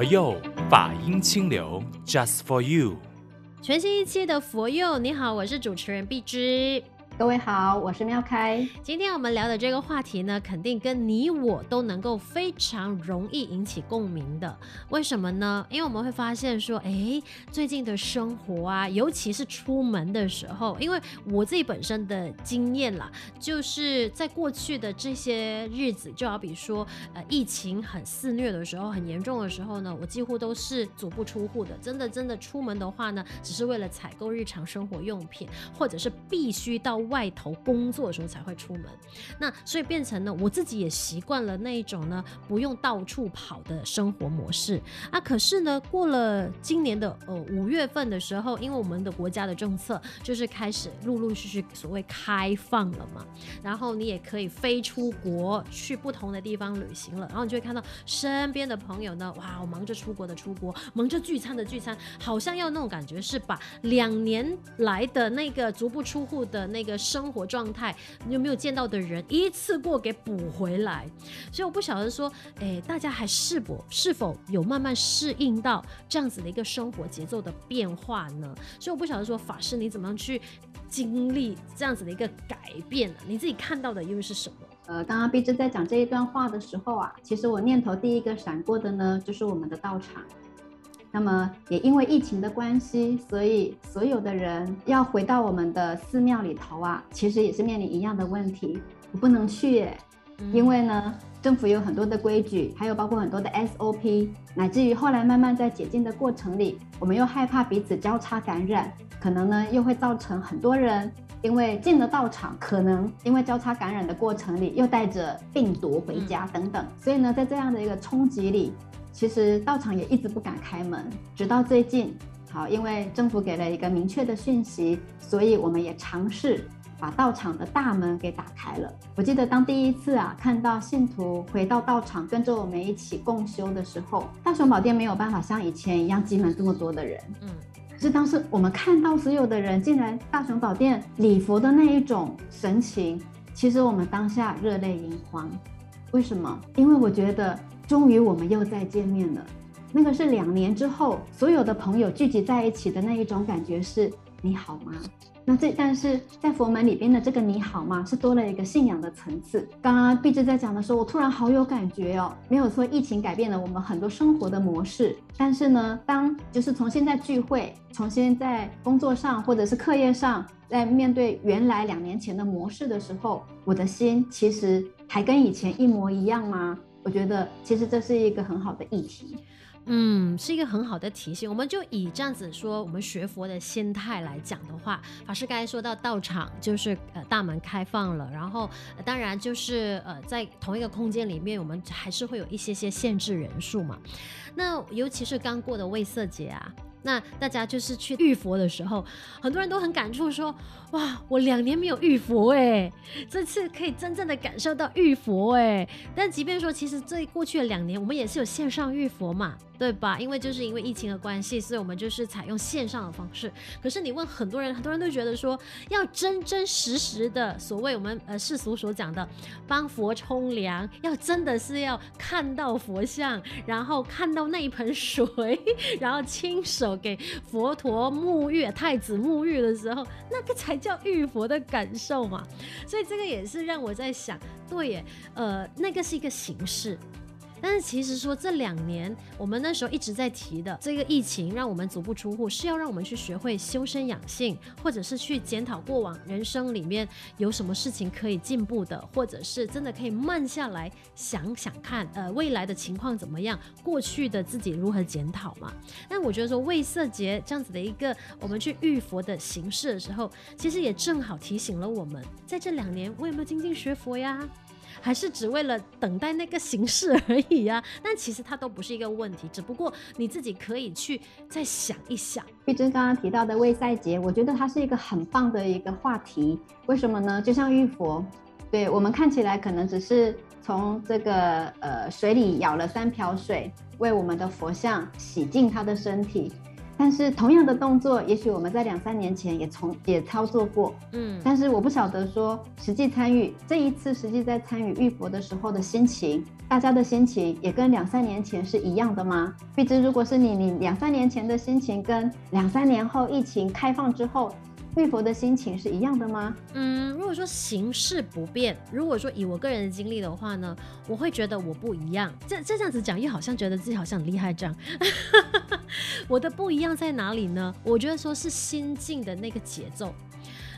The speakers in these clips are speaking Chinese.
佛佑法音清流，Just for you。全新一期的佛佑，你好，我是主持人碧芝。各位好，我是妙开。今天我们聊的这个话题呢，肯定跟你我都能够非常容易引起共鸣的。为什么呢？因为我们会发现说，哎，最近的生活啊，尤其是出门的时候，因为我自己本身的经验啦，就是在过去的这些日子，就好比说，呃，疫情很肆虐的时候，很严重的时候呢，我几乎都是足不出户的。真的，真的出门的话呢，只是为了采购日常生活用品，或者是必须到。外头工作的时候才会出门，那所以变成呢，我自己也习惯了那一种呢，不用到处跑的生活模式啊。可是呢，过了今年的呃五月份的时候，因为我们的国家的政策就是开始陆陆续续所谓开放了嘛，然后你也可以飞出国去不同的地方旅行了，然后你就会看到身边的朋友呢，哇，我忙着出国的出国，忙着聚餐的聚餐，好像要那种感觉是把两年来的那个足不出户的那个。生活状态，你有没有见到的人一次过给补回来？所以我不晓得说，哎，大家还是否是否有慢慢适应到这样子的一个生活节奏的变化呢？所以我不晓得说，法师你怎么样去经历这样子的一个改变呢？你自己看到的又是什么？呃，刚刚碧枝在讲这一段话的时候啊，其实我念头第一个闪过的呢，就是我们的道场。那么也因为疫情的关系，所以所有的人要回到我们的寺庙里头啊，其实也是面临一样的问题，我不能去耶，因为呢，政府有很多的规矩，还有包括很多的 SOP，乃至于后来慢慢在解禁的过程里，我们又害怕彼此交叉感染，可能呢又会造成很多人因为进了道场，可能因为交叉感染的过程里又带着病毒回家等等，所以呢，在这样的一个冲击里。其实道场也一直不敢开门，直到最近，好，因为政府给了一个明确的讯息，所以我们也尝试把道场的大门给打开了。我记得当第一次啊看到信徒回到道场跟着我们一起共修的时候，大雄宝殿没有办法像以前一样挤满这么多的人，嗯，可是当时我们看到所有的人进来大雄宝殿礼佛的那一种神情，其实我们当下热泪盈眶。为什么？因为我觉得。终于我们又再见面了，那个是两年之后所有的朋友聚集在一起的那一种感觉是你好吗？那这但是在佛门里边的这个你好吗是多了一个信仰的层次。刚刚毕志在讲的时候，我突然好有感觉哦，没有说疫情改变了我们很多生活的模式，但是呢，当就是重新在聚会，重新在工作上或者是课业上，在面对原来两年前的模式的时候，我的心其实还跟以前一模一样吗？我觉得其实这是一个很好的议题，嗯，是一个很好的提醒。我们就以这样子说，我们学佛的心态来讲的话，法师刚才说到道场就是呃大门开放了，然后、当然就是呃在同一个空间里面，我们还是会有一些些限制人数嘛。那尤其是刚过的卫色节啊。那大家就是去遇佛的时候，很多人都很感触说：“哇，我两年没有遇佛哎，这次可以真正的感受到遇佛哎。”但即便说，其实这过去的两年，我们也是有线上遇佛嘛。对吧？因为就是因为疫情的关系，所以我们就是采用线上的方式。可是你问很多人，很多人都觉得说，要真真实实的所谓我们呃世俗所讲的帮佛冲凉，要真的是要看到佛像，然后看到那一盆水，然后亲手给佛陀沐浴、太子沐浴的时候，那个才叫浴佛的感受嘛。所以这个也是让我在想，对耶，呃，那个是一个形式。但是其实说这两年，我们那时候一直在提的这个疫情，让我们足不出户，是要让我们去学会修身养性，或者是去检讨过往人生里面有什么事情可以进步的，或者是真的可以慢下来想想看，呃，未来的情况怎么样，过去的自己如何检讨嘛。但我觉得说未色节这样子的一个我们去遇佛的形式的时候，其实也正好提醒了我们，在这两年我有没有精进学佛呀？还是只为了等待那个形式而已啊？但其实它都不是一个问题，只不过你自己可以去再想一想。玉珍刚刚提到的卫赛节，我觉得它是一个很棒的一个话题。为什么呢？就像玉佛，对我们看起来可能只是从这个呃水里舀了三瓢水，为我们的佛像洗净他的身体。但是同样的动作，也许我们在两三年前也从也操作过，嗯，但是我不晓得说实际参与这一次实际在参与玉佛的时候的心情，大家的心情也跟两三年前是一样的吗？毕竟如果是你，你两三年前的心情跟两三年后疫情开放之后。浴佛的心情是一样的吗？嗯，如果说形式不变，如果说以我个人的经历的话呢，我会觉得我不一样。这这样子讲，又好像觉得自己好像很厉害这样。我的不一样在哪里呢？我觉得说是心境的那个节奏。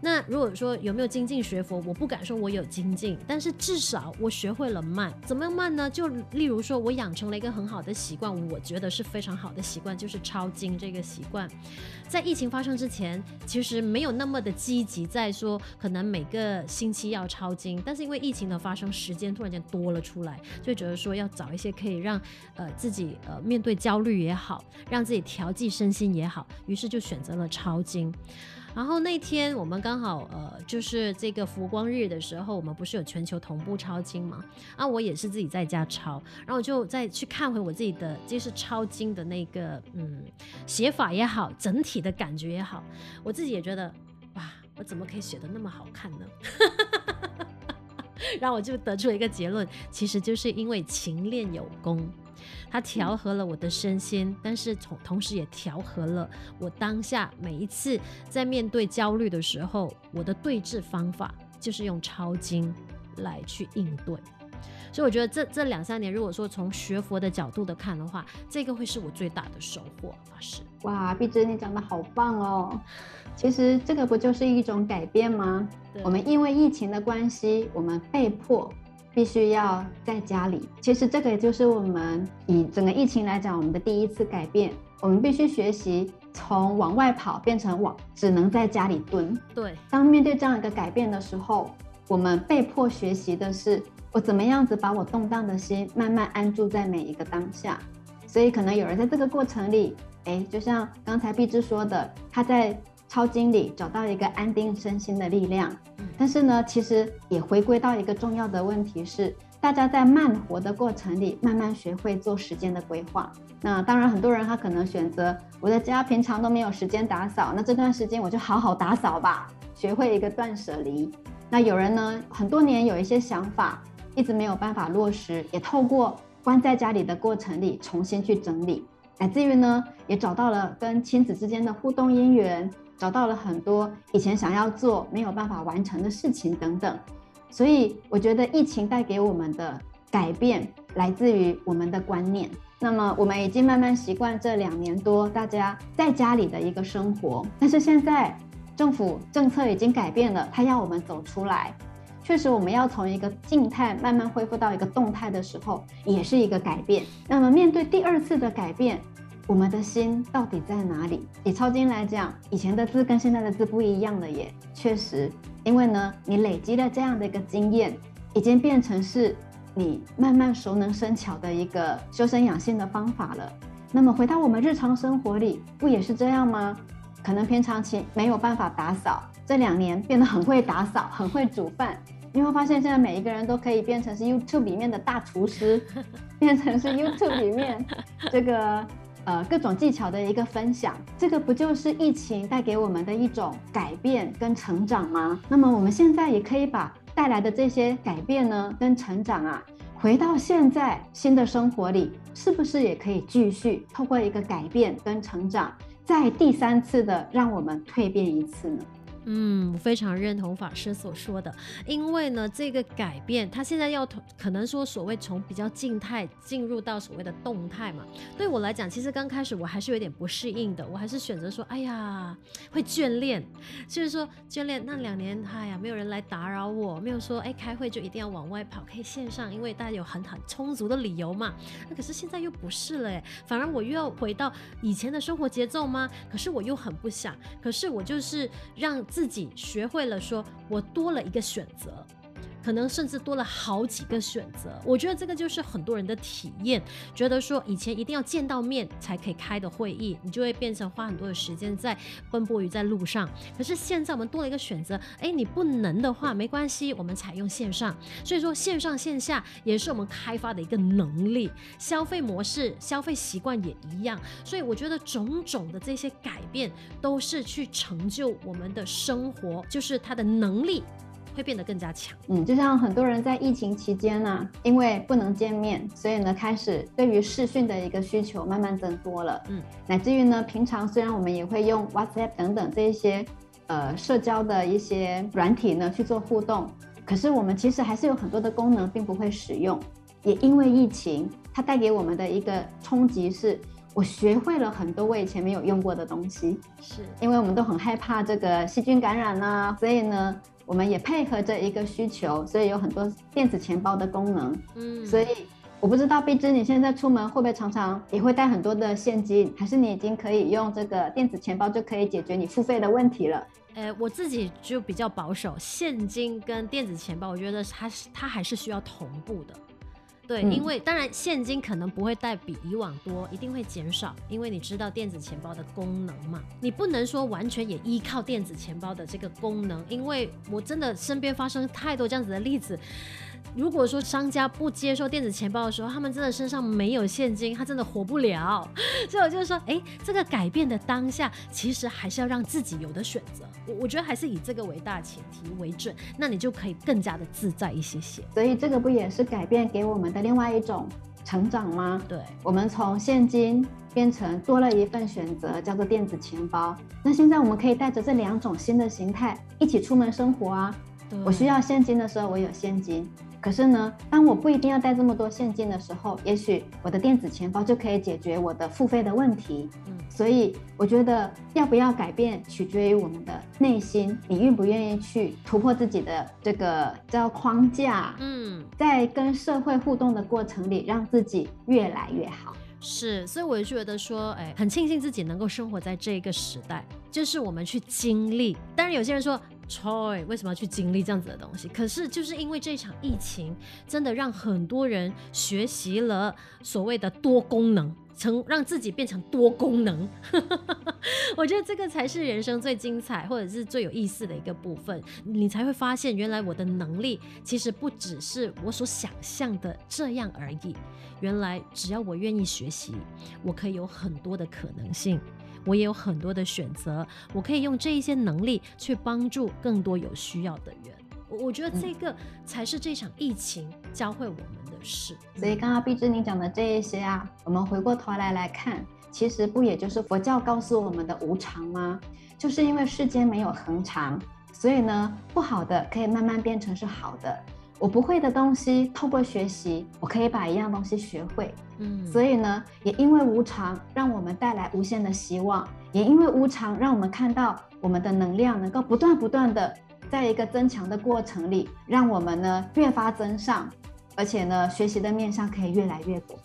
那如果说有没有精进学佛，我不敢说我有精进，但是至少我学会了慢。怎么样慢呢？就例如说我养成了一个很好的习惯，我觉得是非常好的习惯，就是抄经这个习惯。在疫情发生之前，其实没有那么的积极，在说可能每个星期要抄经，但是因为疫情的发生，时间突然间多了出来，就觉得说要找一些可以让呃自己呃面对焦虑也好，让自己调剂身心也好，于是就选择了抄经。然后那天我们刚好呃，就是这个浮光日的时候，我们不是有全球同步抄经嘛？啊，我也是自己在家抄，然后我就再去看回我自己的，就是抄经的那个嗯写法也好，整体的感觉也好，我自己也觉得哇，我怎么可以写得那么好看呢？然后我就得出了一个结论，其实就是因为勤练有功。它调和了我的身心，但是从同时也调和了我当下每一次在面对焦虑的时候，我的对治方法就是用抄经来去应对。所以我觉得这这两三年，如果说从学佛的角度的看的话，这个会是我最大的收获。法师，哇，碧芝你讲的好棒哦！其实这个不就是一种改变吗？我们因为疫情的关系，我们被迫。必须要在家里。其实这个也就是我们以整个疫情来讲，我们的第一次改变。我们必须学习从往外跑变成往只能在家里蹲。对，当面对这样一个改变的时候，我们被迫学习的是我怎么样子把我动荡的心慢慢安住在每一个当下。所以可能有人在这个过程里，哎，就像刚才碧芝说的，他在。抄经理找到一个安定身心的力量，但是呢，其实也回归到一个重要的问题是，大家在慢活的过程里，慢慢学会做时间的规划。那当然，很多人他可能选择我的家平常都没有时间打扫，那这段时间我就好好打扫吧，学会一个断舍离。那有人呢，很多年有一些想法，一直没有办法落实，也透过关在家里的过程里重新去整理，乃至于呢，也找到了跟亲子之间的互动因缘。找到了很多以前想要做没有办法完成的事情等等，所以我觉得疫情带给我们的改变来自于我们的观念。那么我们已经慢慢习惯这两年多大家在家里的一个生活，但是现在政府政策已经改变了，它要我们走出来。确实，我们要从一个静态慢慢恢复到一个动态的时候，也是一个改变。那么面对第二次的改变。我们的心到底在哪里？以抄经来讲，以前的字跟现在的字不一样了耶。确实，因为呢，你累积了这样的一个经验，已经变成是你慢慢熟能生巧的一个修身养性的方法了。那么回到我们日常生活里，不也是这样吗？可能平常期没有办法打扫，这两年变得很会打扫，很会煮饭。你会发现，现在每一个人都可以变成是 YouTube 里面的大厨师，变成是 YouTube 里面这个。呃，各种技巧的一个分享，这个不就是疫情带给我们的一种改变跟成长吗？那么我们现在也可以把带来的这些改变呢，跟成长啊，回到现在新的生活里，是不是也可以继续透过一个改变跟成长，再第三次的让我们蜕变一次呢？嗯，非常认同法师所说的，因为呢，这个改变，他现在要可能说所谓从比较静态进入到所谓的动态嘛。对我来讲，其实刚开始我还是有点不适应的，我还是选择说，哎呀，会眷恋，就是说眷恋那两年，哎呀，没有人来打扰我，没有说哎开会就一定要往外跑，可以线上，因为大家有很很充足的理由嘛。那可是现在又不是了，哎，反而我又要回到以前的生活节奏吗？可是我又很不想，可是我就是让。自己学会了说，我多了一个选择。可能甚至多了好几个选择。我觉得这个就是很多人的体验，觉得说以前一定要见到面才可以开的会议，你就会变成花很多的时间在奔波于在路上。可是现在我们多了一个选择，哎，你不能的话没关系，我们采用线上。所以说线上线下也是我们开发的一个能力，消费模式、消费习惯也一样。所以我觉得种种的这些改变都是去成就我们的生活，就是它的能力。会变得更加强。嗯，就像很多人在疫情期间呢、啊，因为不能见面，所以呢，开始对于视讯的一个需求慢慢增多了。嗯，乃至于呢，平常虽然我们也会用 WhatsApp 等等这一些呃社交的一些软体呢去做互动，可是我们其实还是有很多的功能并不会使用。也因为疫情，它带给我们的一个冲击是，我学会了很多我以前没有用过的东西。是因为我们都很害怕这个细菌感染啊，所以呢。我们也配合着一个需求，所以有很多电子钱包的功能。嗯，所以我不知道碧芝你现在出门会不会常常也会带很多的现金，还是你已经可以用这个电子钱包就可以解决你付费的问题了？呃，我自己就比较保守，现金跟电子钱包，我觉得它是它还是需要同步的。对，因为当然现金可能不会带比以往多，一定会减少，因为你知道电子钱包的功能嘛，你不能说完全也依靠电子钱包的这个功能，因为我真的身边发生太多这样子的例子。如果说商家不接受电子钱包的时候，他们真的身上没有现金，他真的活不了。所以我就说，哎，这个改变的当下，其实还是要让自己有的选择。我我觉得还是以这个为大前提为准，那你就可以更加的自在一些些。所以这个不也是改变给我们的另外一种成长吗？对，我们从现金变成多了一份选择，叫做电子钱包。那现在我们可以带着这两种新的形态一起出门生活啊。我需要现金的时候，我有现金。可是呢，当我不一定要带这么多现金的时候，也许我的电子钱包就可以解决我的付费的问题。嗯，所以我觉得要不要改变，取决于我们的内心，你愿不愿意去突破自己的这个叫框架。嗯，在跟社会互动的过程里，让自己越来越好。是，所以我就觉得说，哎，很庆幸自己能够生活在这个时代，就是我们去经历。当然，有些人说。Choi，为什么要去经历这样子的东西？可是就是因为这场疫情，真的让很多人学习了所谓的多功能，成让自己变成多功能。我觉得这个才是人生最精彩或者是最有意思的一个部分。你才会发现，原来我的能力其实不只是我所想象的这样而已。原来只要我愿意学习，我可以有很多的可能性。我也有很多的选择，我可以用这一些能力去帮助更多有需要的人。我我觉得这个才是这场疫情教会我们的事。所以刚刚碧芝你讲的这一些啊，我们回过头来来看，其实不也就是佛教告诉我们的无常吗？就是因为世间没有恒常，所以呢，不好的可以慢慢变成是好的。我不会的东西，透过学习，我可以把一样东西学会。嗯，所以呢，也因为无常，让我们带来无限的希望；也因为无常，让我们看到我们的能量能够不断不断的在一个增强的过程里，让我们呢越发增上，而且呢，学习的面向可以越来越广。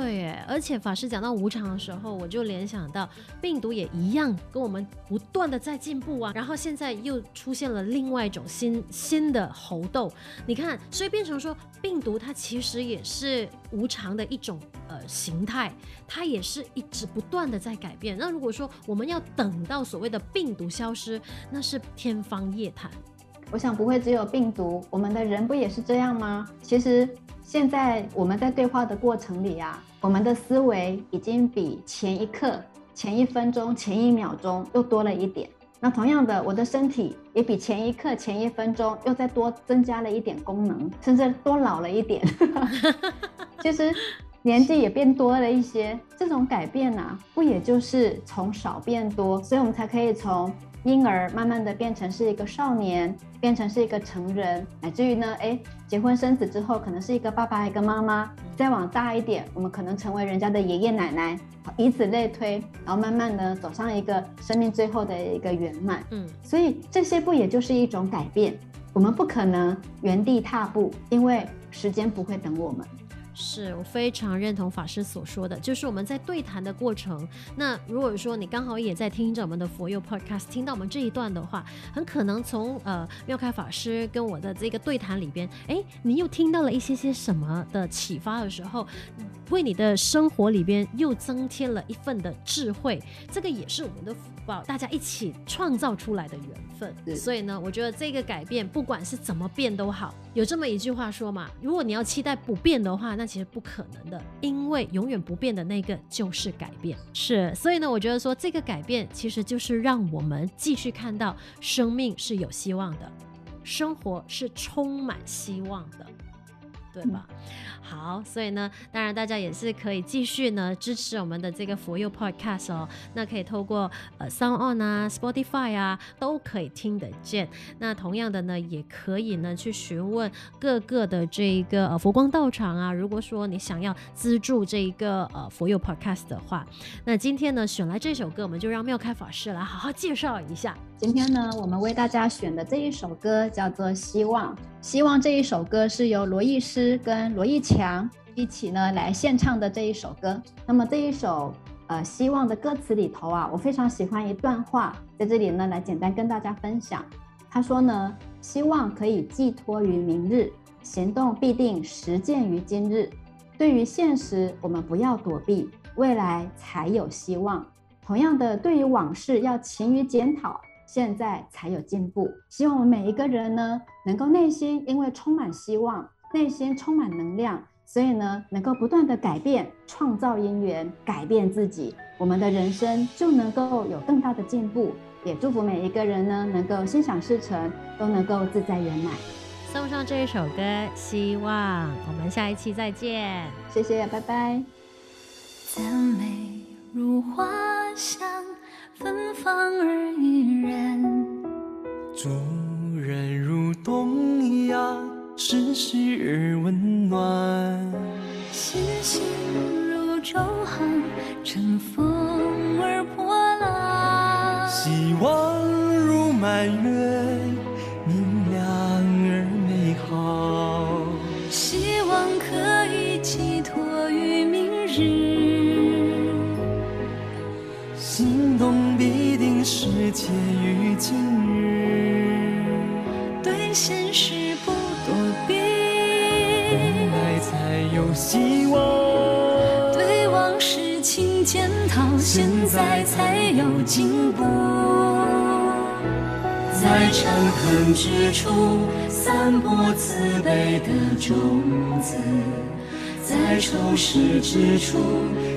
对，而且法师讲到无常的时候，我就联想到病毒也一样，跟我们不断的在进步啊。然后现在又出现了另外一种新新的猴痘，你看，所以变成说病毒它其实也是无常的一种呃形态，它也是一直不断的在改变。那如果说我们要等到所谓的病毒消失，那是天方夜谭。我想不会只有病毒，我们的人不也是这样吗？其实。现在我们在对话的过程里啊，我们的思维已经比前一刻、前一分钟、前一秒钟又多了一点。那同样的，我的身体也比前一刻、前一分钟又再多增加了一点功能，甚至多老了一点。其实年纪也变多了一些。这种改变啊，不也就是从少变多，所以我们才可以从。婴儿慢慢的变成是一个少年，变成是一个成人，乃至于呢，哎，结婚生子之后，可能是一个爸爸，一个妈妈。再往大一点，我们可能成为人家的爷爷奶奶，以此类推，然后慢慢的走上一个生命最后的一个圆满。嗯，所以这些不也就是一种改变？我们不可能原地踏步，因为时间不会等我们。是我非常认同法师所说的，就是我们在对谈的过程。那如果说你刚好也在听着我们的佛佑 Podcast，听到我们这一段的话，很可能从呃妙开法师跟我的这个对谈里边，哎，你又听到了一些些什么的启发的时候，为你的生活里边又增添了一份的智慧。这个也是我们的福报，大家一起创造出来的缘分。所以呢，我觉得这个改变，不管是怎么变都好。有这么一句话说嘛，如果你要期待不变的话，那其实不可能的，因为永远不变的那个就是改变。是，所以呢，我觉得说这个改变其实就是让我们继续看到生命是有希望的，生活是充满希望的，对吧？嗯好，所以呢，当然大家也是可以继续呢支持我们的这个佛佑 Podcast 哦。那可以透过呃 Sound On 啊、Spotify 啊都可以听得见。那同样的呢，也可以呢去询问各个的这一个呃佛光道场啊。如果说你想要资助这一个呃佛佑 Podcast 的话，那今天呢选来这首歌，我们就让妙开法师来好好介绍一下。今天呢，我们为大家选的这一首歌叫做《希望》。希望这一首歌是由罗艺师师跟罗艺强一起呢来献唱的这一首歌。那么这一首呃《希望》的歌词里头啊，我非常喜欢一段话，在这里呢来简单跟大家分享。他说呢，希望可以寄托于明日，行动必定实践于今日。对于现实，我们不要躲避，未来才有希望。同样的，对于往事要勤于检讨。现在才有进步。希望我们每一个人呢，能够内心因为充满希望，内心充满能量，所以呢，能够不断的改变，创造因缘，改变自己，我们的人生就能够有更大的进步。也祝福每一个人呢，能够心想事成，都能够自在圆满。送上这一首歌，希望我们下一期再见。谢谢，拜拜。赞美如花香。芬芳而怡人，助人如东阳，世事而温暖。信心如舟行，乘风而破浪。希望如满月，明亮而美好。希望可以寄托于明日，心动。实践于今日，在才有进步。在诚恳之处散播慈悲的种子，在仇视之处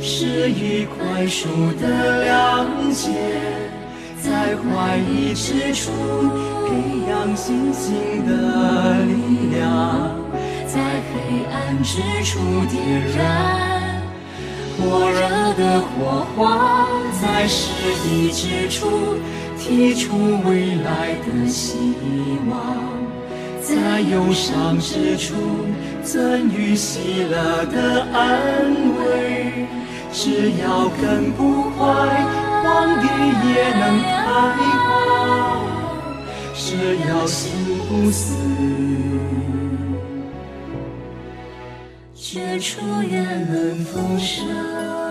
施以宽恕的谅解。在怀疑之处培养信心的力量，在黑暗之处点燃火热的火花，在失意之处提出未来的希望，在忧伤之处赠予喜乐的安慰。只要根不坏。荒地也能开花，只要心不死，绝处也能丰盛。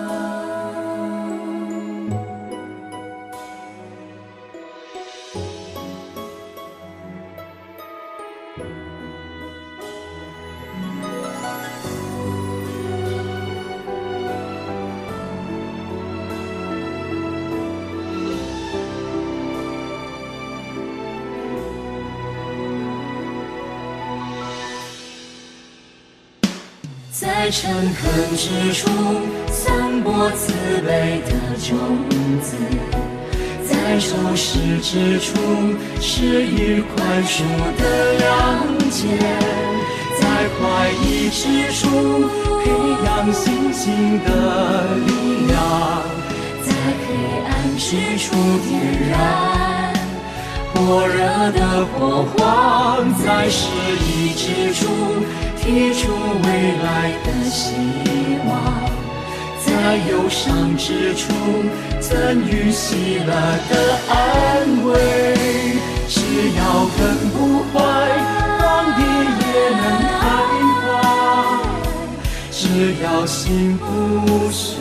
在诚恳之处散播慈悲的种子，在仇视之处施予宽恕的谅解，在怀疑之处培养信心的力量，在黑暗之处点燃火热的火花，在失意之处。提出未来的希望，在忧伤之处赠予喜乐的安慰。只要根不坏，荒地也能开花；只要心不死，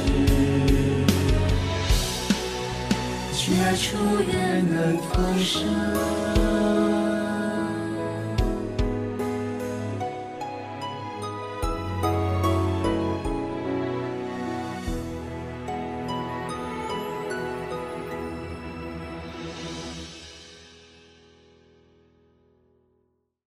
绝处也能逢生。